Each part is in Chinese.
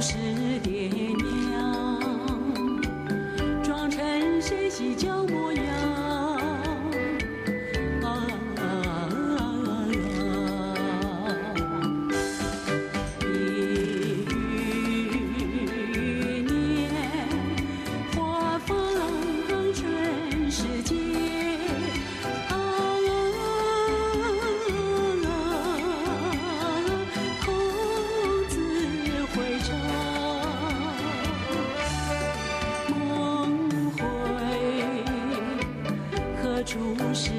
是爹娘，妆成谁戏叫我？是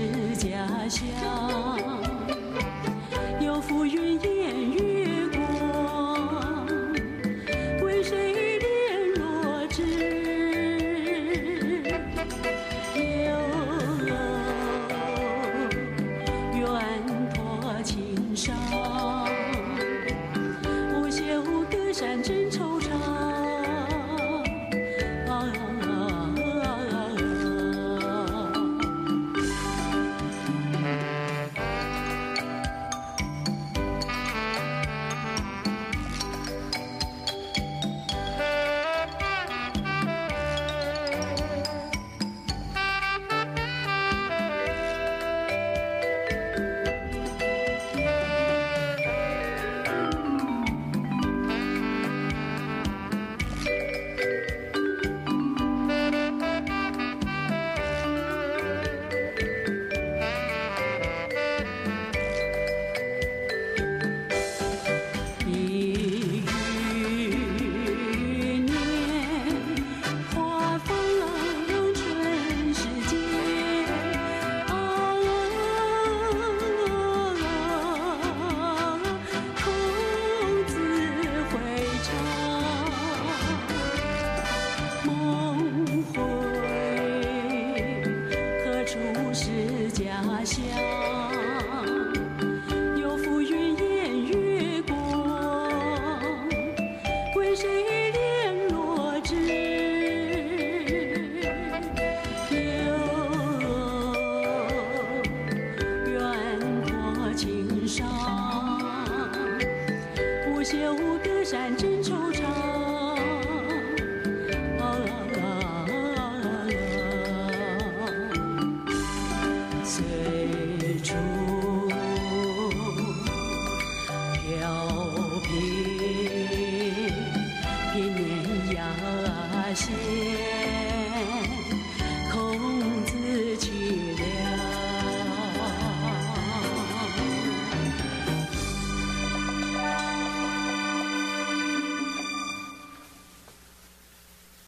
乡？有浮云掩月光，为谁怜落枝？有远托青山，不朽的山真惆怅。